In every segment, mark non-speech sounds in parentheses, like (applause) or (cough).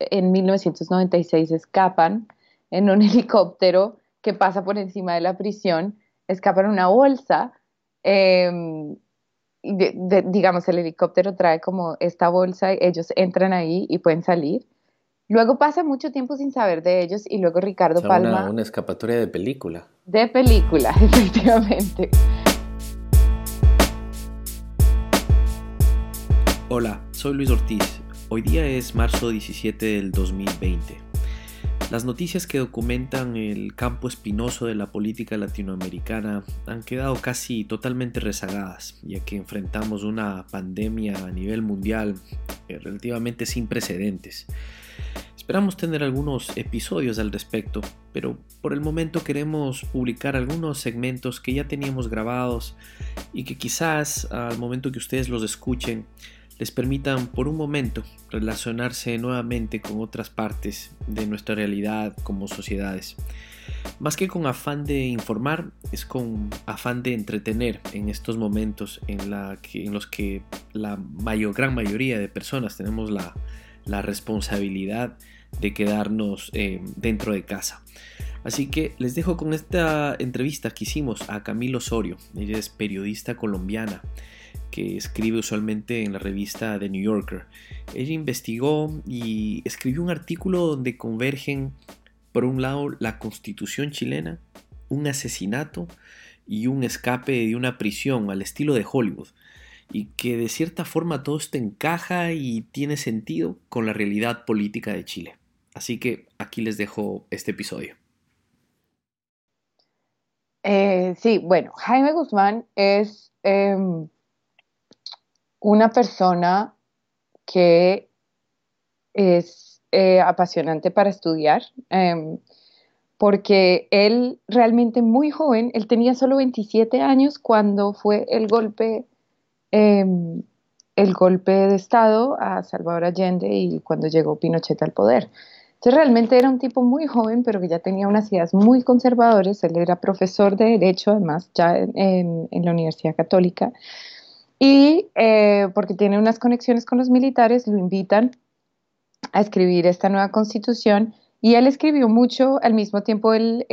en 1996 escapan en un (laughs) helicóptero que pasa por encima de la prisión, escapan en una bolsa. Em, digamos, el helicóptero trae como esta bolsa, ellos entran ahí y pueden salir. Luego pasa mucho tiempo sin saber de ellos y luego Ricardo Palma... Una, una escapatoria de película. De película, (laughs) efectivamente. Hola, soy Luis Ortiz. Hoy día es marzo 17 del 2020. Las noticias que documentan el campo espinoso de la política latinoamericana han quedado casi totalmente rezagadas, ya que enfrentamos una pandemia a nivel mundial relativamente sin precedentes. Esperamos tener algunos episodios al respecto, pero por el momento queremos publicar algunos segmentos que ya teníamos grabados y que quizás al momento que ustedes los escuchen les permitan por un momento relacionarse nuevamente con otras partes de nuestra realidad como sociedades. Más que con afán de informar, es con afán de entretener en estos momentos en, los que la mayor, gran mayoría de personas tenemos la, responsabilidad de quedarnos eh, dentro de casa. Así que les dejo con esta entrevista que hicimos a Camilo Osorio. Ella es periodista colombiana que escribe usualmente en la revista The New Yorker. Ella investigó y escribió un artículo donde convergen, por un lado, la constitución chilena, un asesinato y un escape de una prisión al estilo de Hollywood, y que de cierta forma todo esto encaja y tiene sentido con la realidad política de Chile. Así que aquí les dejo este episodio. Eh, sí, bueno, Jaime Guzmán es em, una persona que es eh, apasionante para estudiar, em, porque él realmente muy joven, él tenía solo 27 años cuando fue el golpe, em, el golpe de Estado a Salvador Allende y cuando llegó Pinochet al poder. Entonces realmente era un tipo muy joven, pero que ya tenía unas ideas muy conservadoras. Él era profesor de Derecho, además, ya en la Universidad Católica. Y eh, porque tiene unas conexiones con los militares, lo invitan a escribir esta nueva constitución y él escribió mucho al mismo tiempo, él,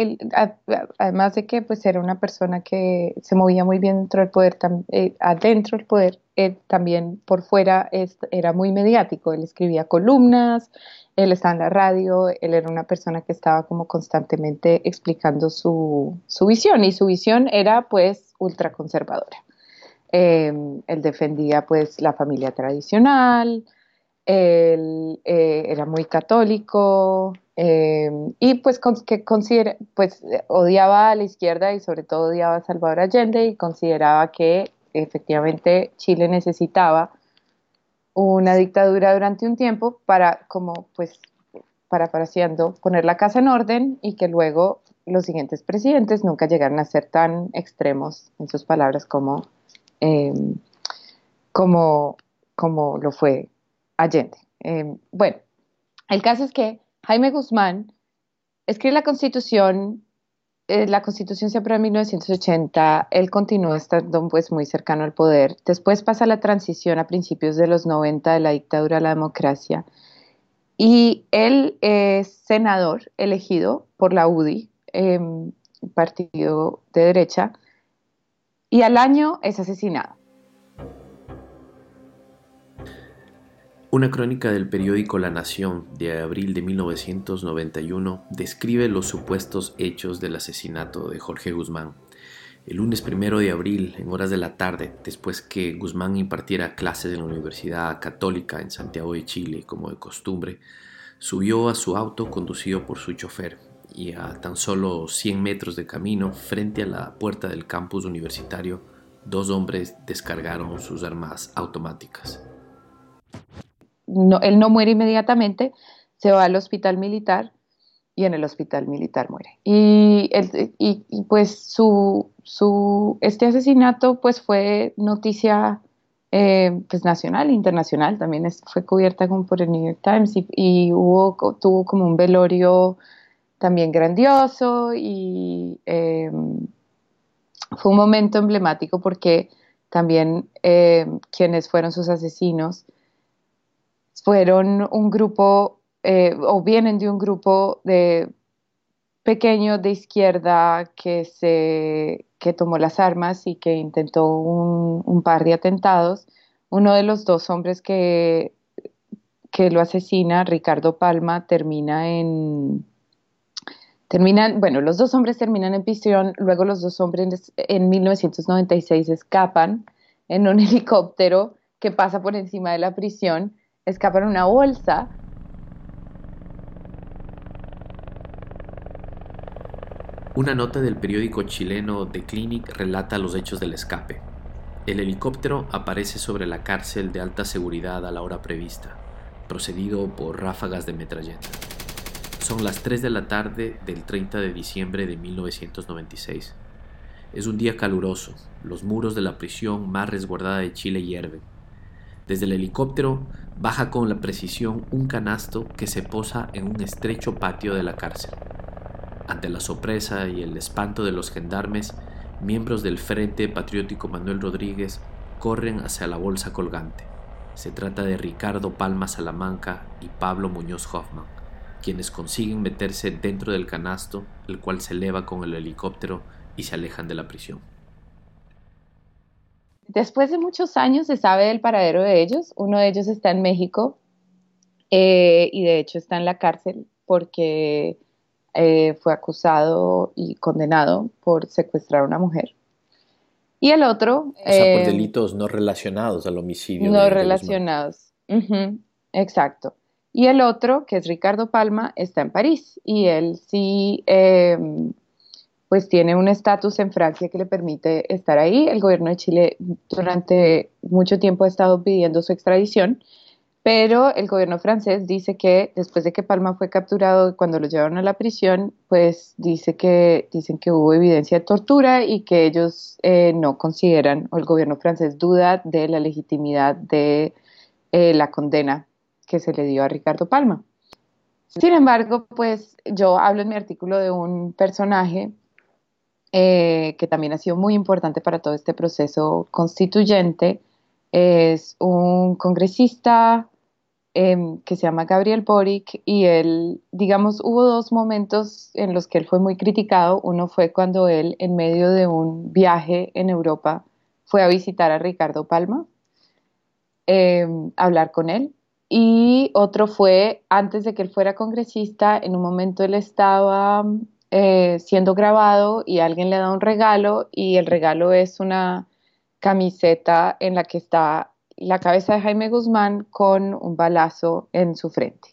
además de que pues era una persona que se movía muy bien dentro del poder, eh, adentro del poder, también por fuera era muy mediático, él escribía columnas, él estaba en la radio, él era una persona que estaba como constantemente explicando su, su visión y su visión era pues ultraconservadora. Em, él defendía pues la familia tradicional, él eh, era muy católico em, y pues que considera, pues odiaba a la izquierda y sobre todo odiaba a Salvador Allende y consideraba que efectivamente Chile necesitaba una dictadura durante un tiempo para como pues parafraseando poner la casa en orden y que luego los siguientes presidentes nunca llegaran a ser tan extremos en sus palabras como como, como lo fue Allende. Em, bueno, el caso es que Jaime Guzmán escribe la constitución, eh, la constitución se aprueba en 1980, él continúa estando pues muy cercano al poder, después pasa la transición a principios de los 90 de la dictadura a la democracia y él es senador elegido por la UDI, em, partido de derecha, y al año es asesinado. Una crónica del periódico La Nación de abril de 1991 describe los supuestos hechos del asesinato de Jorge Guzmán. El lunes primero de abril, en horas de la tarde, después que Guzmán impartiera clases en la Universidad Católica en Santiago de Chile, como de costumbre, subió a su auto conducido por su chofer y a tan solo 100 metros de camino, frente a la puerta del campus universitario, dos hombres descargaron sus armas automáticas. No, él no muere inmediatamente, se va al hospital militar y en el hospital militar muere. Y, pues su, este asesinato pues fue noticia eh, pues nacional internacional, también fue cubierta como por el New York Times y, hubo, tuvo como un velorio también grandioso y em, fue un momento emblemático porque también em, quienes fueron sus asesinos fueron un grupo eh, o vienen de un grupo de pequeño de izquierda que se que tomó las armas y que intentó un, par de atentados. Uno de los dos hombres que, que lo asesina, Ricardo Palma, termina en terminan, bueno, los dos hombres terminan en prisión, luego los dos hombres en 1996 escapan en un (laughs) helicóptero que pasa por encima de la prisión, escapan en una bolsa Una nota del periódico chileno The Clinic relata los hechos del escape. El helicóptero aparece sobre la cárcel de alta seguridad a la hora prevista, procedido por ráfagas de metralleta. Son las 3 de la tarde del 30 de diciembre de 1996. Es un día caluroso, los muros de la prisión más resguardada de Chile hierven. Desde el helicóptero baja con la precisión un canasto que se posa en un estrecho patio de la cárcel. Ante la sorpresa y el espanto de los gendarmes, miembros del Frente Patriótico Manuel Rodríguez corren hacia la bolsa colgante. Se trata de Ricardo Palma Salamanca y Pablo Muñoz Hoffman, quienes consiguen meterse dentro del canasto, el cual se eleva con el helicóptero y se alejan de la prisión. Después de muchos años se sabe del paradero de ellos. Uno de ellos está en México eh, y de hecho está en la cárcel porque eh, fue acusado y condenado por secuestrar a una mujer. Y el otro... O sea, por eh, delitos no relacionados al homicidio. No relacionados. exacto. Y el otro, que es Ricardo Palma, está en París y él sí, em, pues tiene un estatus en Francia que le permite estar ahí. El gobierno de Chile durante mucho tiempo ha estado pidiendo su extradición pero el gobierno francés dice que después de que Palma fue capturado, cuando lo llevaron a la prisión, pues dice que dicen que hubo evidencia de tortura y que ellos eh, no consideran, o el gobierno francés duda de la legitimidad de eh, la condena que se le dio a Ricardo Palma. Sin embargo, pues yo hablo en mi artículo de un personaje eh, que también ha sido muy importante para todo este proceso constituyente. Es un congresista Em, que se llama Gabriel Boric y él, digamos, hubo dos momentos en los que él fue muy criticado. Uno fue cuando él, en medio de un viaje en Europa, fue a visitar a Ricardo Palma, em, hablar con él. Y otro fue antes de que él fuera congresista, en un momento él estaba eh, siendo grabado y alguien le da un regalo y el regalo es una camiseta en la que está la cabeza de Jaime Guzmán con un balazo en su frente.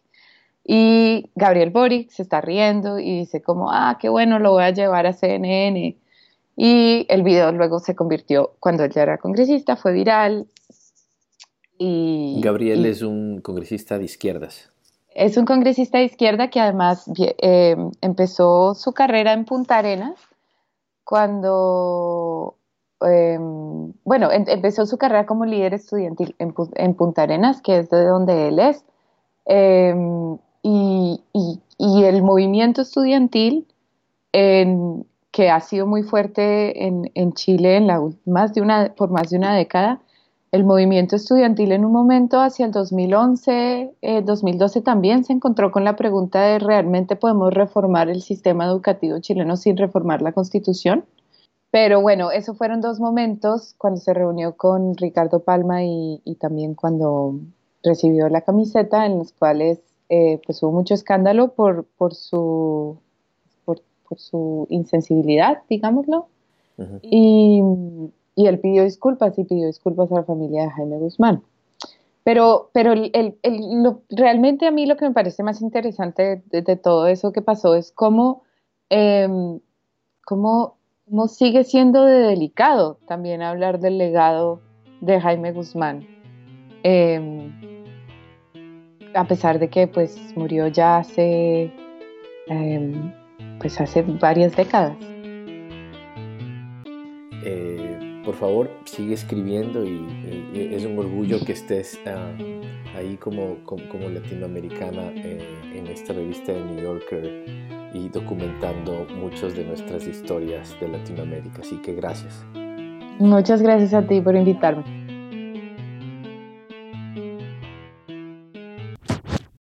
Y Gabriel Boric se está riendo y dice como, ah, qué bueno, lo voy a llevar a CNN. Y el video luego se convirtió, cuando él ya era congresista, fue viral. Y, Gabriel es un congresista de izquierdas. Es un congresista de izquierda que además eh, empezó su carrera en Punta Arenas cuando Em, bueno, empezó su carrera como líder estudiantil en, Punta Arenas, que es de donde él es, em, y, el movimiento estudiantil que ha sido muy fuerte en, Chile en la, más de una, por más de una década, el movimiento estudiantil en un momento hacia el 2011, 2012 eh, también se encontró con la pregunta de realmente podemos reformar el sistema educativo chileno sin reformar la constitución. Pero bueno, esos fueron dos momentos cuando se reunió con Ricardo Palma y, también cuando recibió la camiseta, en los cuales eh, pues hubo mucho escándalo por, por, su, por, su insensibilidad, digámoslo. y, y, él pidió disculpas y pidió disculpas a la familia de Jaime Guzmán. Pero, pero el, el, lo, realmente a mí lo que me parece más interesante de, todo eso que pasó es cómo, eh, cómo no sigue siendo de delicado también hablar del legado de Jaime Guzmán. Em, a pesar de que pues murió ya hace em, pues hace varias décadas. Por favor, sigue escribiendo y, es un orgullo que estés ah, ahí como, como, latinoamericana eh, en esta revista de New Yorker y documentando muchas de nuestras historias de Latinoamérica. Así que gracias. Muchas gracias a ti por invitarme.